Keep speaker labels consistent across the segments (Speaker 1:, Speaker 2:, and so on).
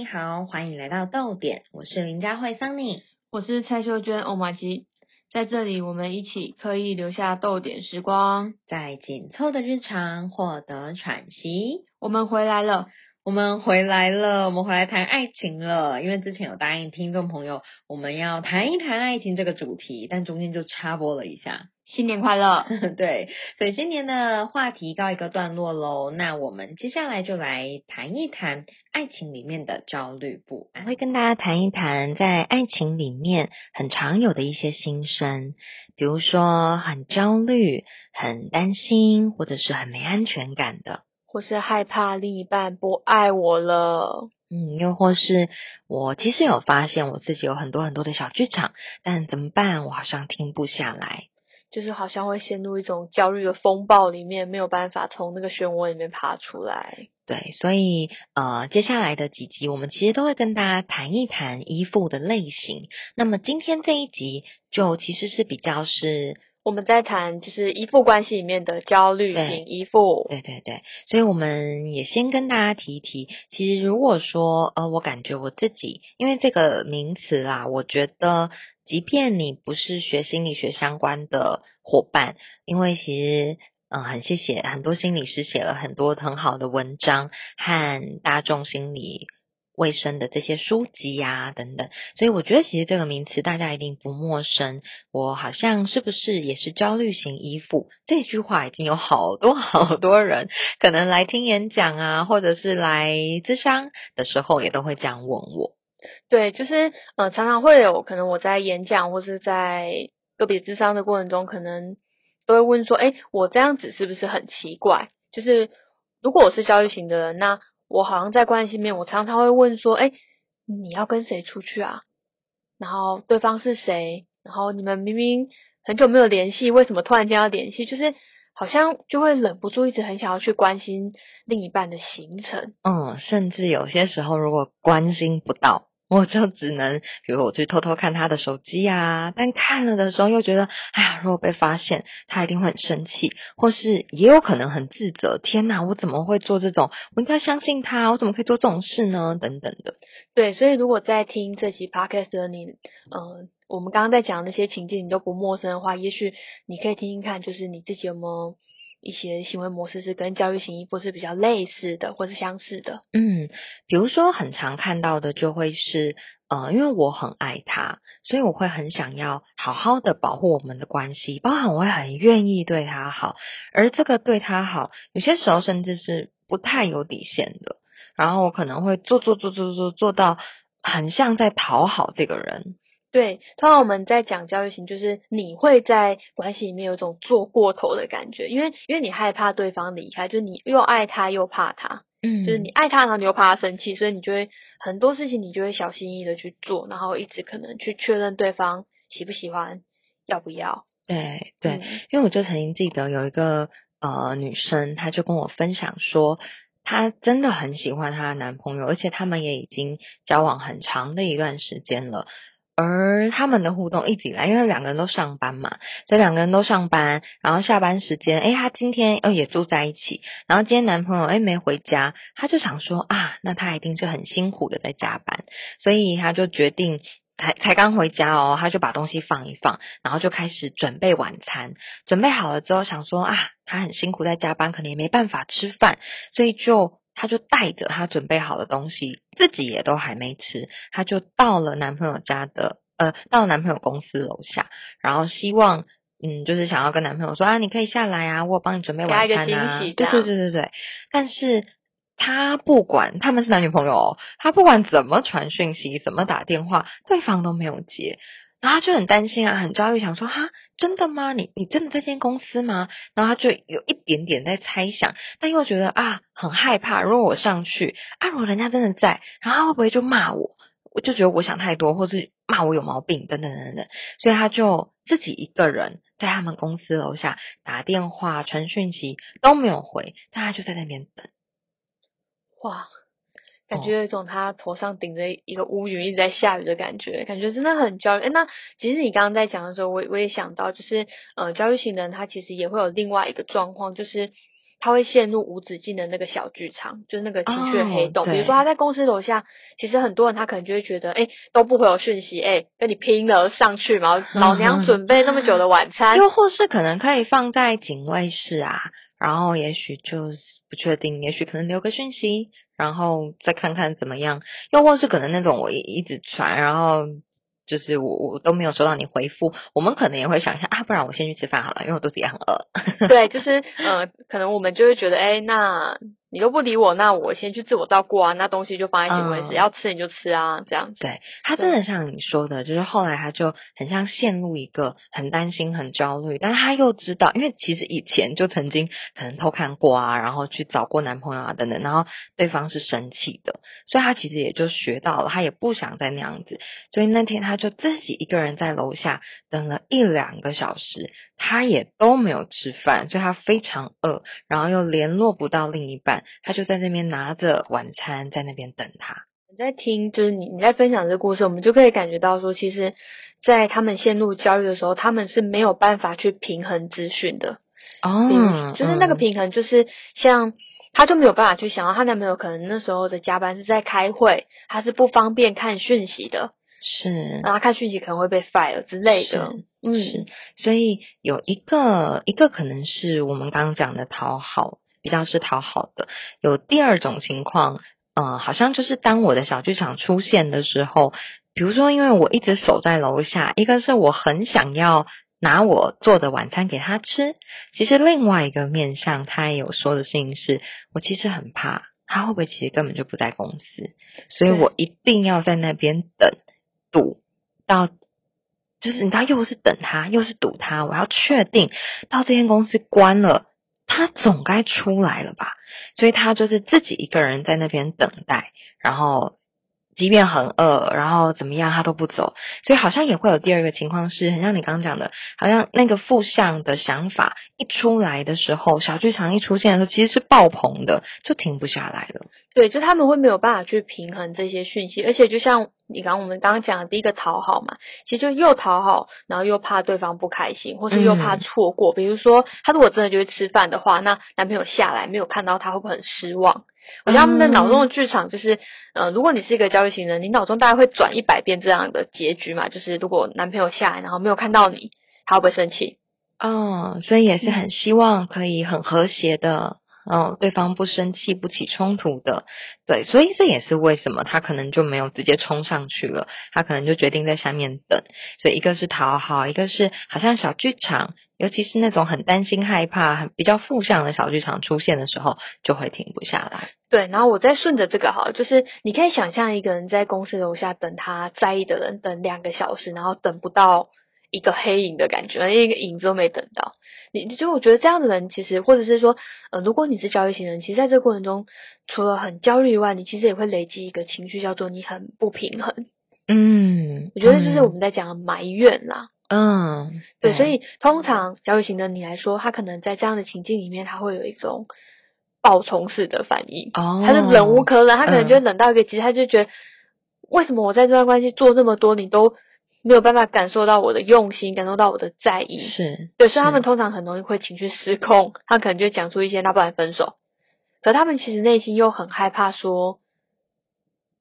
Speaker 1: 你好，欢迎来到逗点，我是林佳慧桑尼，
Speaker 2: 我是蔡秀娟欧玛吉，在这里我们一起刻意留下逗点时光，
Speaker 1: 在紧凑的日常获得喘息。
Speaker 2: 我们回来了。
Speaker 1: 我们回来了，我们回来谈爱情了。因为之前有答应听众朋友，我们要谈一谈爱情这个主题，但中间就插播了一下。
Speaker 2: 新年快乐！
Speaker 1: 对，所以新年的话题告一个段落喽。那我们接下来就来谈一谈爱情里面的焦虑不安，会跟大家谈一谈在爱情里面很常有的一些心声，比如说很焦虑、很担心，或者是很没安全感的。
Speaker 2: 或是害怕另一半不爱我了，
Speaker 1: 嗯，又或是我其实有发现我自己有很多很多的小剧场，但怎么办？我好像停不下来，
Speaker 2: 就是好像会陷入一种焦虑的风暴里面，没有办法从那个漩涡里面爬出来。
Speaker 1: 对，所以呃，接下来的几集我们其实都会跟大家谈一谈依附的类型。那么今天这一集就其实是比较是。
Speaker 2: 我们在谈就是依附关系里面的焦虑型依附，
Speaker 1: 对对对，所以我们也先跟大家提一提，其实如果说呃，我感觉我自己，因为这个名词啦，我觉得即便你不是学心理学相关的伙伴，因为其实嗯，很谢谢很多心理师写了很多很好的文章和大众心理。卫生的这些书籍呀，等等，所以我觉得其实这个名词大家一定不陌生。我好像是不是也是焦虑型依附？这句话已经有好多好多人可能来听演讲啊，或者是来咨商的时候，也都会这样问我。
Speaker 2: 对，就是呃，常常会有可能我在演讲或是在个别智商的过程中，可能都会问说：“哎，我这样子是不是很奇怪？”就是如果我是焦虑型的人，那我好像在关心面，我常常会问说：“哎，你要跟谁出去啊？然后对方是谁？然后你们明明很久没有联系，为什么突然间要联系？就是好像就会忍不住一直很想要去关心另一半的行程。
Speaker 1: 嗯，甚至有些时候如果关心不到。”我就只能，比如我去偷偷看他的手机啊，但看了的时候又觉得，哎呀，如果被发现，他一定会很生气，或是也有可能很自责。天哪，我怎么会做这种？我应该相信他，我怎么可以做这种事呢？等等的。
Speaker 2: 对，所以如果在听这期 podcast 的你，嗯，我们刚刚在讲那些情境你都不陌生的话，也许你可以听听看，就是你自己有没有。一些行为模式是跟教育型依附是比较类似的，或是相似的。
Speaker 1: 嗯，比如说很常看到的就会是，呃，因为我很爱他，所以我会很想要好好的保护我们的关系，包含我会很愿意对他好，而这个对他好，有些时候甚至是不太有底线的，然后我可能会做做做做做做到很像在讨好这个人。
Speaker 2: 对，通常我们在讲教育型，就是你会在关系里面有一种做过头的感觉，因为因为你害怕对方离开，就是你又爱他又怕他，嗯，就是你爱他，然后你又怕他生气，所以你就会很多事情你就会小心翼翼的去做，然后一直可能去确认对方喜不喜欢，要不要。
Speaker 1: 对对，因为我就曾经记得有一个呃女生，她就跟我分享说，她真的很喜欢她的男朋友，而且他们也已经交往很长的一段时间了。而他们的互动一直以来，因为两个人都上班嘛，所以两个人都上班，然后下班时间，哎，他今天哦也住在一起，然后今天男朋友哎没回家，他就想说啊，那他一定是很辛苦的在加班，所以他就决定才才刚回家哦，他就把东西放一放，然后就开始准备晚餐，准备好了之后想说啊，他很辛苦在加班，可能也没办法吃饭，所以就。他就带着她准备好的东西，自己也都还没吃，她就到了男朋友家的，呃，到男朋友公司楼下，然后希望，嗯，就是想要跟男朋友说啊，你可以下来啊，我帮你准备晚餐啊，对对对对对。但是他不管他们是男女朋友，哦他不管怎么传讯息，怎么打电话，对方都没有接。然后他就很担心啊，很焦虑，想说哈，真的吗？你你真的在间公司吗？然后他就有一点点在猜想，但又觉得啊，很害怕。如果我上去啊，如果人家真的在，然后会不会就骂我？我就觉得我想太多，或是骂我有毛病，等等等等。所以他就自己一个人在他们公司楼下打电话、传讯息都没有回，但他就在那边等。
Speaker 2: 哇！感觉有一种他头上顶着一个乌云一直在下雨的感觉，感觉真的很焦虑。那其实你刚刚在讲的时候，我我也想到，就是呃，焦虑型的人他其实也会有另外一个状况，就是他会陷入无止境的那个小剧场，就是那个情绪的黑洞。比如说他在公司楼下，其实很多人他可能就会觉得，哎，都不回我讯息，哎，跟你拼了上去嘛，老娘准备那么久的晚餐，
Speaker 1: 又或是可能可以放在警卫室啊，然后也许就是不确定，也许可能留个讯息，然后再看看怎么样。又或是可能那种我一一直传，然后就是我我都没有收到你回复，我们可能也会想一下啊，不然我先去吃饭好了，因为我肚子也很饿。
Speaker 2: 对，就是呃，可能我们就会觉得，哎，那你都不理我，那我先去自我照顾啊，那东西就放在警卫室，
Speaker 1: 嗯
Speaker 2: 要吃你就吃啊，这样子。
Speaker 1: 对他真的像你说的，就是后来他就很像陷入一个很担心、很焦虑，但他又知道，因为其实以前就曾经可能偷看过啊，然后去找过男朋友啊等等，然后对方是生气的，所以他其实也就学到了，他也不想再那样子，所以那天他就自己一个人在楼下等了一两个小时，他也都没有吃饭，所以他非常饿，然后又联络不到另一半，他就在那边拿着晚餐在那边等他。
Speaker 2: 你在听，就是你你在分享这个故事，我们就可以感觉到说，其实，在他们陷入焦虑的时候，他们是没有办法去平衡资讯的。
Speaker 1: 哦，
Speaker 2: 就是那个
Speaker 1: 嗯
Speaker 2: 平衡，就是像她就没有办法去想到她男朋友可能那时候的加班是在开会，他是不方便看讯息的，
Speaker 1: 是
Speaker 2: 然后看讯息可能会被 fire 之类的。嗯，
Speaker 1: 是，所以有一个一个可能是我们刚刚讲的讨好，比较是讨好的。有第二种情况，呃，好像就是当我的小剧场出现的时候，比如说因为我一直守在楼下，一个是我很想要。拿我做的晚餐给他吃，其实另外一个面向，他也有说的事情是，我其实很怕他会不会其实根本就不在公司，所以我一定要在那边等，堵到就是你知道，又是等他，又是堵他，我要确定到这间公司关了，他总该出来了吧？所以他就是自己一个人在那边等待，然后即便很饿，然后怎么样他都不走，所以好像也会有第二个情况是，很像你刚刚讲的，好像那个负向的想法一出来的时候，小剧场一出现的时候，其实是爆棚的，就停不下来了。
Speaker 2: 对，就他们会没有办法去平衡这些讯息，而且就像你刚我们刚刚讲的第一个讨好嘛，其实就又讨好，然后又怕对方不开心，或是又怕
Speaker 1: 嗯
Speaker 2: 错过。比如说，他如果真的就是吃饭的话，那男朋友下来没有看到他，会不会很失望？我觉得他们的脑中的剧场就是，呃，如果你是一个焦虑型人，你脑中大概会转一百遍这样的结局嘛，就是如果男朋友下来然后没有看到你，他会不会生气？
Speaker 1: 哦，所以也是很希望可以很和谐的，哦，对方不生气、不起冲突的，对，所以这也是为什么他可能就没有直接冲上去了，他可能就决定在下面等。所以一个是讨好，一个是好像小剧场，尤其是那种很担心、害怕、很比较负向的小剧场出现的时候，就会停不下来。
Speaker 2: 对，然后我再顺着这个哈，就是你可以想象一个人在公司楼下等他在意的人等两个小时，然后等不到一个黑影的感觉，连一个影子都没等到。你你就我觉得这样的人，其实或者是说，呃，如果你是焦虑型人，其实在这个过程中，除了很焦虑以外，你其实也会累积一个情绪，叫做你很不平衡。
Speaker 1: 嗯，
Speaker 2: 我觉得就是我们在讲的埋怨啦。
Speaker 1: 嗯，
Speaker 2: 对，所以通常焦虑型的你来说，他可能在这样的情境里面，他会有一种爆冲式的反应。
Speaker 1: 哦，
Speaker 2: 他是忍无可忍，他可能就会
Speaker 1: 嗯
Speaker 2: 忍到一个极致，他就觉得为什么我在这段关系做这么多，你都没有办法感受到我的用心，感受到我的在意。
Speaker 1: 是，
Speaker 2: 对，所以他们通常很容易会情绪失控，他可能就会讲出一些那不然分手，可他们其实内心又很害怕说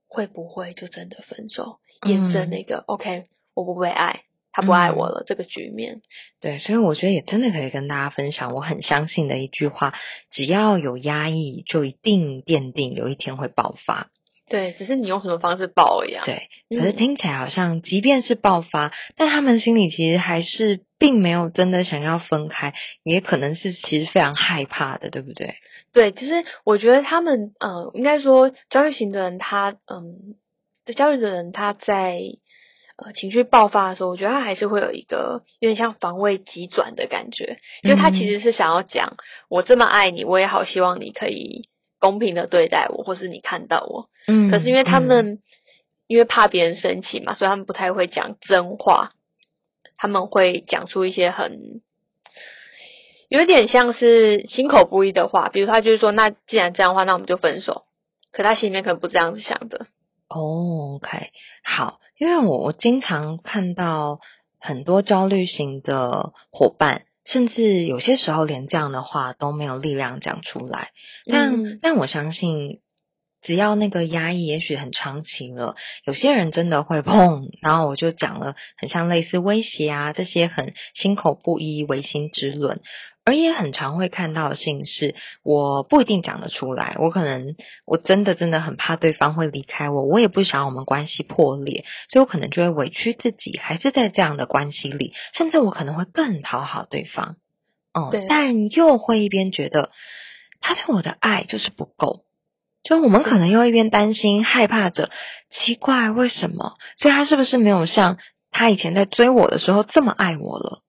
Speaker 2: 会不会就真的分手，验证
Speaker 1: 嗯
Speaker 2: 那个、OK 我不被爱，他不爱我了、这个局面。
Speaker 1: 对，所以我觉得也真的可以跟大家分享，我很相信的一句话：只要有压抑，就一定奠定有一天会爆发。
Speaker 2: 对，只是你用什么方式爆而已啊。
Speaker 1: 对，
Speaker 2: 嗯
Speaker 1: 可是听起来好像，即便是爆发，但他们心里其实还是并没有真的想要分开，也可能是其实非常害怕的，对不对？
Speaker 2: 对，就是我觉得他们，呃，应该说焦虑型的人他，嗯，焦虑的人他在呃情绪爆发的时候，我觉得他还是会有一个有点像防卫急转的感觉，就是他其
Speaker 1: 嗯
Speaker 2: 实是想要讲，我这么爱你，我也好希望你可以公平的对待我，或是你看到我。
Speaker 1: 嗯
Speaker 2: 可是因为他
Speaker 1: 嗯
Speaker 2: 们、因为怕别人生气嘛，所以他们不太会讲真话，他们会讲出一些很有点像是心口不一的话，比如他就是说，那既然这样的话，那我们就分手。可他心里面可能不这样子想的，
Speaker 1: 哦，OK，好，因为我我经常看到很多焦虑型的伙伴甚至有些时候连这样的话都没有力量讲出来。但、
Speaker 2: 嗯
Speaker 1: 但我相信，只要那个压抑也许很长期了，有些人真的会砰，然后我就讲了很像类似威胁啊这些很心口不一、唯心之论。而也很常会看到的事情是，我不一定讲得出来，我可能我真的真的很怕对方会离开我，我也不想我们关系破裂，所以我可能就会委屈自己，还是在这样的关系里，甚至我可能会更讨好对方，嗯
Speaker 2: 对，
Speaker 1: 但又会一边觉得他对我的爱就是不够。就我们可能又一边担心、害怕着，奇怪为什么？所以他是不是没有像他以前在追我的时候这么爱我了？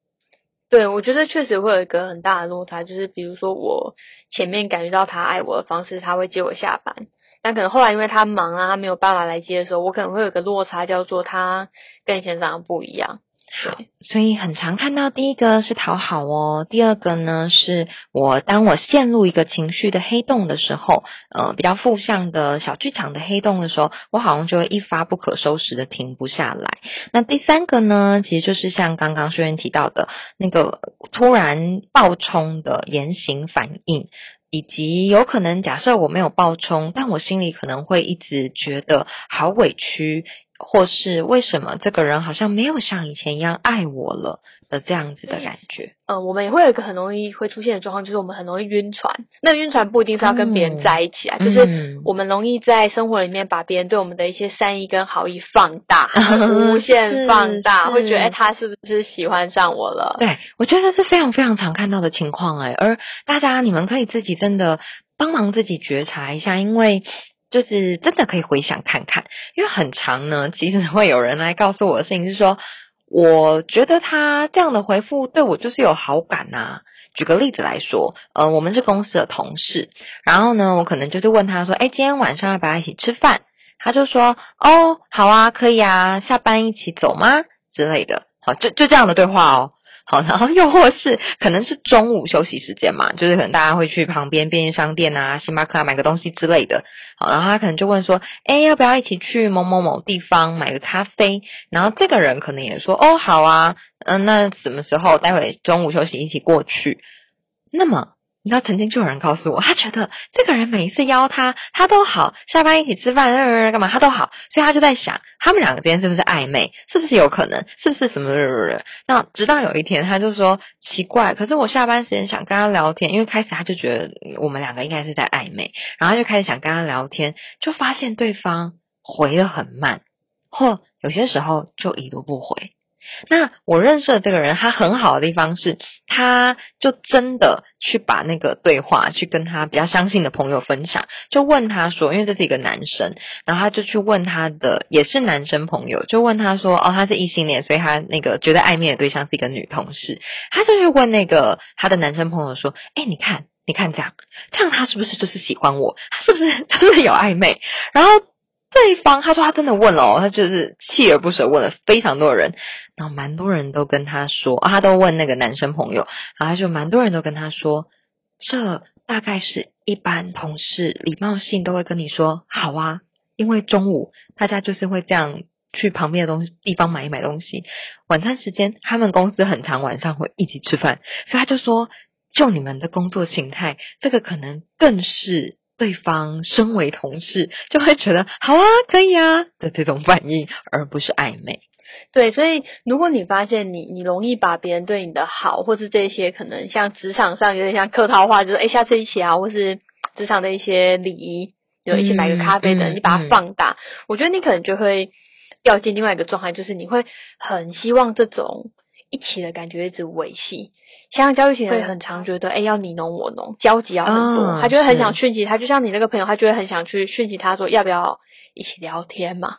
Speaker 2: 对，我觉得确实会有一个很大的落差，就是比如说我前面感觉到他爱我的方式，他会接我下班，但可能后来因为他忙啊，他没有办法来接的时候，我可能会有一个落差，叫做他跟以前长得不一样。对，
Speaker 1: 所以很常看到第一个是讨好哦，第二个呢是我当我陷入一个情绪的黑洞的时候，呃，比较负向的小剧场的黑洞的时候，我好像就会一发不可收拾的停不下来。那第三个呢，其实就是像刚刚学员提到的那个突然爆冲的言行反应。以及有可能，假设我没有爆冲，但我心里可能会一直觉得好委屈，或是为什么这个人好像没有像以前一样爱我了的这样子的感觉。
Speaker 2: 嗯，我们也会有一个很容易会出现的状况，就是我们很容易晕船。那晕船不一定是要跟别人在一起啊，就是
Speaker 1: 嗯
Speaker 2: 我们容易在生活里面把别人对我们的一些善意跟好意放大，无限放大，会觉得
Speaker 1: 是
Speaker 2: 哎，他是不是喜欢上我了？
Speaker 1: 对，我觉得这是非常非常常看到的情况哎，而大家你们可以自己真的帮忙自己觉察一下，因为。就是真的可以回想看看，因为很长呢，其实会有人来告诉我的事情是说，我觉得他这样的回复对我就是有好感呐、举个例子来说，呃，我们是公司的同事，然后呢，我可能就是问他说，哎，今天晚上要不要一起吃饭？他就说，哦，好啊，可以啊，下班一起走吗？之类的，好，就就这样的对话哦。好，然后又或是可能是中午休息时间嘛，就是可能大家会去旁边便利商店啊、星巴克啊买个东西之类的。好，然后他可能就问说，哎，要不要一起去某某某地方买个咖啡？然后这个人可能也说，哦，好啊，嗯、那什么时候？待会中午休息一起过去。那么。你知道，曾经就有人告诉我，他觉得这个人每一次邀他，他都好，下班一起吃饭，呃，干嘛他都好，所以他就在想，他们两个之间是不是暧昧，是不是有可能，是不是什么？那直到有一天，他就说奇怪，可是我下班时间想跟他聊天，因为开始他就觉得我们两个应该是在暧昧，然后他就开始想跟他聊天，就发现对方回的很慢，或有些时候就已读不回。那我认识的这个人，他很好的地方是，他就真的去把那个对话去跟他比较相信的朋友分享，就问他说，因为这是一个男生，然后他就去问他的也是男生朋友，就问他说，哦，他是异性恋，所以他那个觉得暧昧的对象是一个女同事，他就去问那个他的男生朋友说，哎，你看，你看这样，这样他是不是就是喜欢我？他是不是真的有暧昧？然后。对方他说他真的问了哦，他就是锲而不舍问了非常多的人，然后蛮多人都跟他说，他都问那个男生朋友，然后他就蛮多人都跟他说，这大概是一般同事礼貌性都会跟你说好啊，因为中午大家就是会这样去旁边的东西地方买一买东西，晚餐时间他们公司很长晚上会一起吃饭，所以他就说，就你们的工作形态，这个可能更是。对方身为同事，就会觉得好啊，可以啊的这种反应，而不是暧昧。
Speaker 2: 对，所以如果你发现你你容易把别人对你的好，或是这些可能像职场上有点像客套话，就是哎下次一起啊，或是职场的一些礼仪，就一起买个咖啡等，
Speaker 1: 嗯
Speaker 2: 你把它放大，我觉得你可能就会掉进另外一个状态，就是你会很希望这种一起的感觉一直维系。像教育型会很常觉得，哎、要你侬我侬，交集要很多，
Speaker 1: 哦
Speaker 2: 他就会很想
Speaker 1: 是
Speaker 2: 讯息他，就像你那个朋友，他就会很想去讯息他说要不要一起聊天嘛。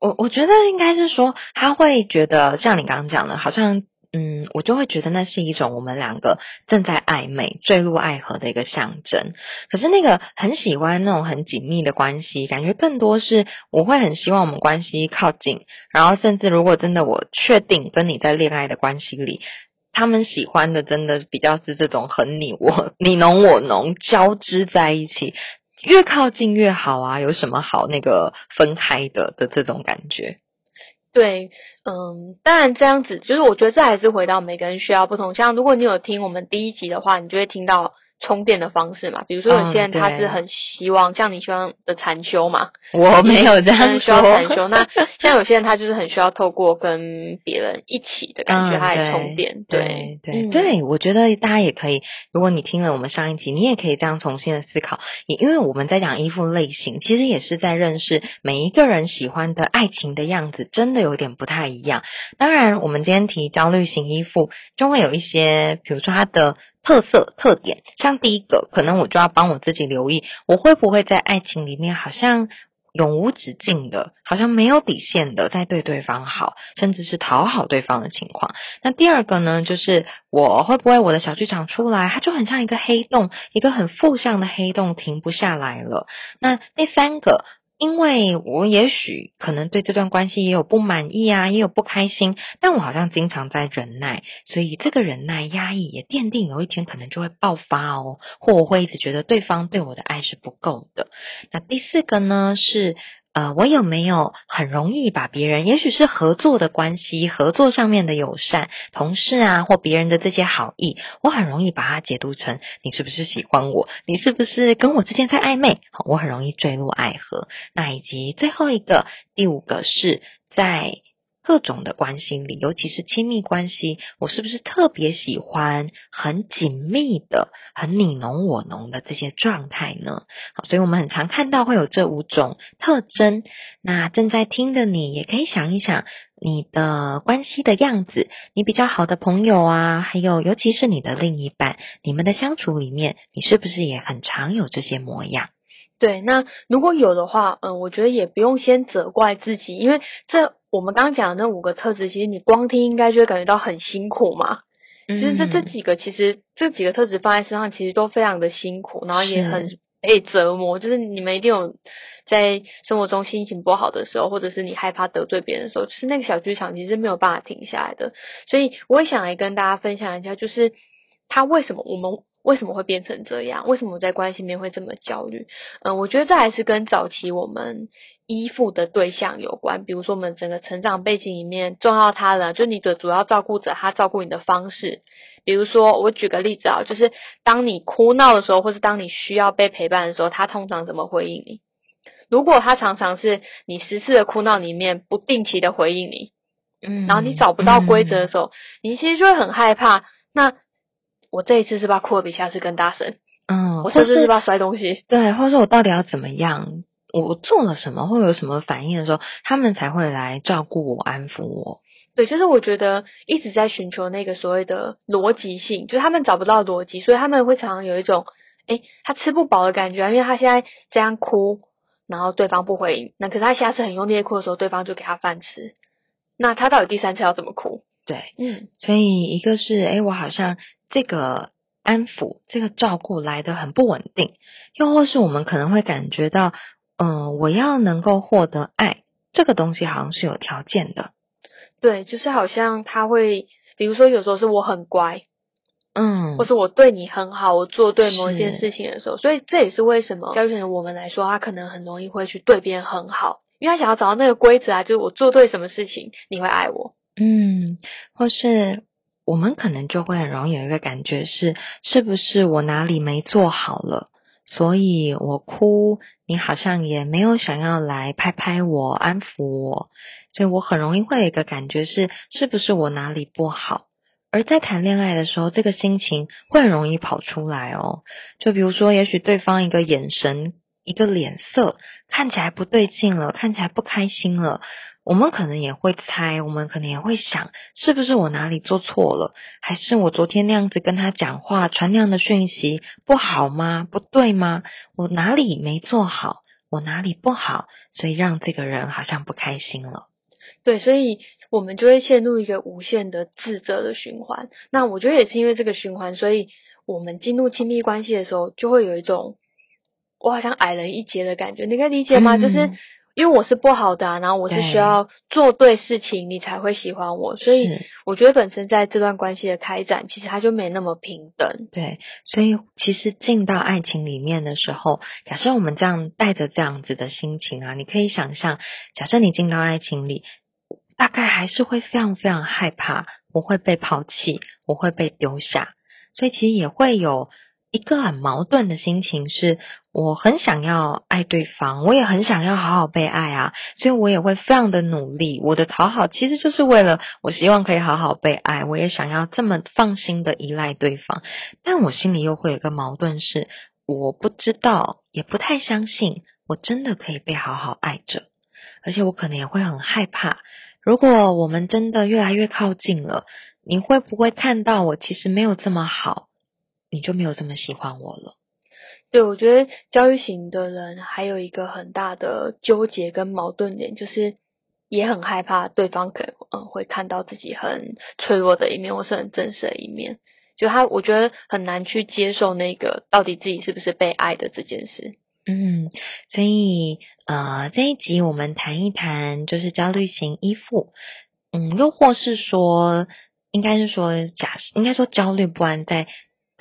Speaker 1: 我我觉得应该是说，他会觉得像你刚刚讲的，好像嗯，我就会觉得那是一种我们两个正在暧昧、坠入爱河的一个象征。可是那个很喜欢那种很紧密的关系，感觉更多是我会很希望我们关系靠近，然后甚至如果真的我确定跟你在恋爱的关系里。他们喜欢的真的比较是这种很你我你侬我侬交织在一起，越靠近越好啊！有什么好那个分开的的这种感觉？
Speaker 2: 对，嗯，当然这样子，就是我觉得这还是回到每个人需要不同。像如果你有听我们第一集的话，你就会听到。充电的方式嘛，比如说有些人他是很希望像你希望的禅修嘛，
Speaker 1: 我没有这样
Speaker 2: 需要禅修。那 像有些人他就是很需要透过跟别人一起的感觉，他来充电。
Speaker 1: 对对对，我觉得大家也可以，如果你听了我们上一集，你也可以这样重新的思考。也因为我们在讲衣服类型，其实也是在认识每一个人喜欢的爱情的样子，真的有点不太一样。当然，我们今天提焦虑型衣服，就会有一些，比如说他的。特色特点，像第一个，可能我就要帮我自己留意，我会不会在爱情里面好像永无止境的，好像没有底线的在对对方好，甚至是讨好对方的情况。那第二个呢，就是我会不会我的小剧场出来，它就很像一个黑洞，一个很负向的黑洞，停不下来了。那第三个。因为我也许可能对这段关系也有不满意啊，也有不开心，但我好像经常在忍耐，所以这个忍耐压抑也奠定有一天可能就会爆发哦，或我会一直觉得对方对我的爱是不够的。那第四个呢是。呃，我有没有很容易把别人，也许是合作的关系，合作上面的友善，同事啊，或别人的这些好意，我很容易把它解读成你是不是喜欢我，你是不是跟我之间在暧昧？我很容易坠入爱河。那以及最后一个，第五个是在。各种的关系里，尤其是亲密关系，我是不是特别喜欢很紧密的、很你侬我侬的这些状态呢？好，所以我们很常看到会有这五种特征。那正在听的你，也可以想一想你的关系的样子，你比较好的朋友啊，还有尤其是你的另一半，你们的相处里面，你是不是也很常有这些模样？
Speaker 2: 对，那如果有的话，嗯，我觉得也不用先责怪自己，因为这。我们刚刚讲的那五个特质，其实你光听应该就会感觉到很辛苦嘛。其实这这几个，其实这几个特质放在身上，其实都非常的辛苦，然后也很被折磨。就是你们一定有在生活中心情不好的时候，或者是你害怕得罪别人的时候，就是那个小剧场其实没有办法停下来的。所以我也想来跟大家分享一下，就是他为什么我们。为什么会变成这样？为什么在关系里面会这么焦虑？嗯，我觉得这还是跟早期我们依附的对象有关。比如说，我们整个成长背景里面重要他人，就你的主要照顾者，他照顾你的方式。比如说，我举个例子啊，就是当你哭闹的时候，或是当你需要被陪伴的时候，他通常怎么回应你？如果他常常是你十次的哭闹里面不定期的回应你，嗯，然后你找不到规则的时候，你其实就会很害怕。那我这一次是不是哭的比下次更大声？嗯，我甚至是不是摔东西？
Speaker 1: 对，或者说我到底要怎么样？我做了什么，或有什么反应的时候，他们才会来照顾我、安抚我？
Speaker 2: 对，就是我觉得一直在寻求那个所谓的逻辑性，就是他们找不到逻辑，所以他们会常常有一种，哎，他吃不饱的感觉，因为他现在这样哭，然后对方不回应，那可是他下次很用力哭的时候，对方就给他饭吃，那他到底第三次要怎么哭？
Speaker 1: 对，嗯，所以一个是，哎，我好像。这个安抚、这个照顾来的很不稳定，又或是我们可能会感觉到，嗯，我要能够获得爱，这个东西好像是有条件的。
Speaker 2: 对，就是好像他会，比如说有时候是我很乖，嗯，或是我对你很好，我做对某一件事情的时候，所以这也是为什么，教育我们来说，他可能很容易会去对别人很好，因为他想要找到那个规则啊，就是我做对什么事情，你会爱我，
Speaker 1: 嗯，或是。我们可能就会很容易有一个感觉是，是不是我哪里没做好了，所以我哭，你好像也没有想要来拍拍我、安抚我，所以我很容易会有一个感觉是，是不是我哪里不好？而在谈恋爱的时候，这个心情会很容易跑出来哦。就比如说，也许对方一个眼神、一个脸色看起来不对劲了，看起来不开心了。我们可能也会猜，我们可能也会想，是不是我哪里做错了？还是我昨天那样子跟他讲话，传那样的讯息不好吗？不对吗？我哪里没做好？我哪里不好？所以让这个人好像不开心了。
Speaker 2: 对，所以我们就会陷入一个无限的自责的循环。那我觉得也是因为这个循环，所以我们进入亲密关系的时候，就会有一种我好像矮人一截的感觉。你可以理解吗？就是。因为我是不好的，然后我是需要做对事情，你才会喜欢我，所以我觉得本身在这段关系的开展，其实它就没那么平等。
Speaker 1: 对，所以其实进到爱情里面的时候，假设我们这样带着这样子的心情啊，你可以想象，假设你进到爱情里，大概还是会非常非常害怕我会被抛弃，我会被丢下，所以其实也会有一个很矛盾的心情，是我很想要爱对方，我也很想要好好被爱啊，所以我也会非常的努力。我的讨好其实就是为了我希望可以好好被爱，我也想要这么放心的依赖对方，但我心里又会有一个矛盾，是我不知道，也不太相信，我真的可以被好好爱着，而且我可能也会很害怕。如果我们真的越来越靠近了，你会不会看到我其实没有这么好，你就没有这么喜欢我了？
Speaker 2: 对，我觉得焦虑型的人还有一个很大的纠结跟矛盾点，就是也很害怕对方可能嗯会看到自己很脆弱的一面，或是很真实的一面。就他，我觉得很难去接受那个到底自己是不是被爱的这件事。
Speaker 1: 嗯，所以呃，这一集我们谈一谈，就是焦虑型依附，嗯，又或是说，应该是说，假设应该说焦虑不安在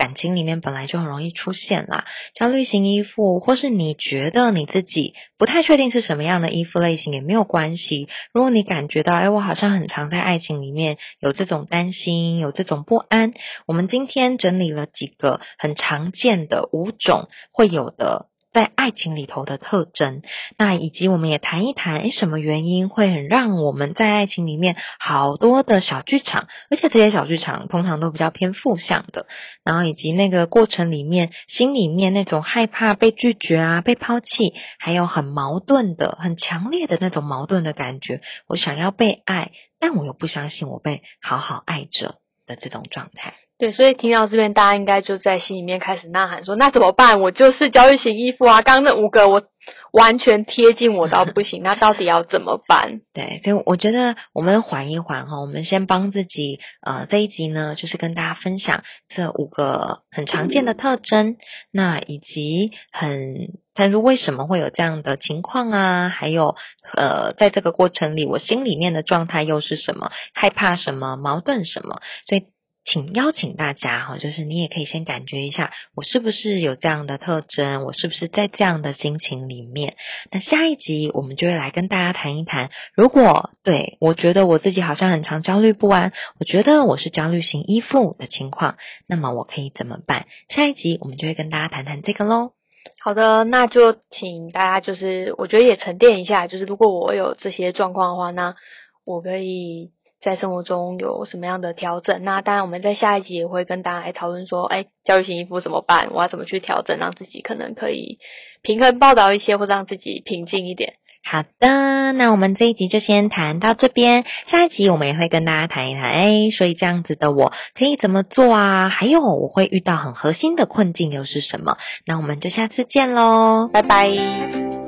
Speaker 1: 感情里面本来就很容易出现啦。焦虑型依附，或是你觉得你自己不太确定是什么样的依附类型也没有关系。如果你感觉到，哎，我好像很常在爱情里面有这种担心，有这种不安，我们今天整理了几个很常见的五种会有的。在爱情里头的特征，那以及我们也谈一谈，诶，什么原因会很让我们在爱情里面好多的小剧场，而且这些小剧场通常都比较偏负向的，然后以及那个过程里面心里面那种害怕被拒绝啊、被抛弃，还有很矛盾的、很强烈的那种矛盾的感觉，我想要被爱，但我又不相信我被好好爱着。的这种状态。
Speaker 2: 对，所以听到这边，大家应该就在心里面开始呐喊说：“那怎么办？我就是焦虑型依附啊！刚刚那五个我完全贴近我到不行，那到底要怎么办？”
Speaker 1: 对，所以我觉得我们缓一缓哈，我们先帮自己呃这一集呢，就是跟大家分享这五个很常见的特征，那以及很，但是为什么会有这样的情况啊？还有呃，在这个过程里，我心里面的状态又是什么？害怕什么？矛盾什么？所以。请邀请大家哈，就是你也可以先感觉一下，我是不是有这样的特征，我是不是在这样的心情里面？那下一集我们就会来跟大家谈一谈，如果对我觉得我自己好像很常焦虑不安，我觉得我是焦虑型依附的情况，那么我可以怎么办？下一集我们就会跟大家谈谈这个喽。
Speaker 2: 好的，那就请大家就是我觉得也沉淀一下，就是如果我有这些状况的话，那我可以。在生活中有什么样的调整？那当然，我们在下一集也会跟大家来讨论说，哎，焦虑型衣服怎么办？我要怎么去调整，让自己可能可以平衡报道一些，或让自己平静一点。
Speaker 1: 好的，那我们这一集就先谈到这边，下一集我们也会跟大家谈一谈，哎，所以这样子的我可以怎么做啊？还有我会遇到很核心的困境又是什么？那我们就下次见喽，
Speaker 2: 拜拜。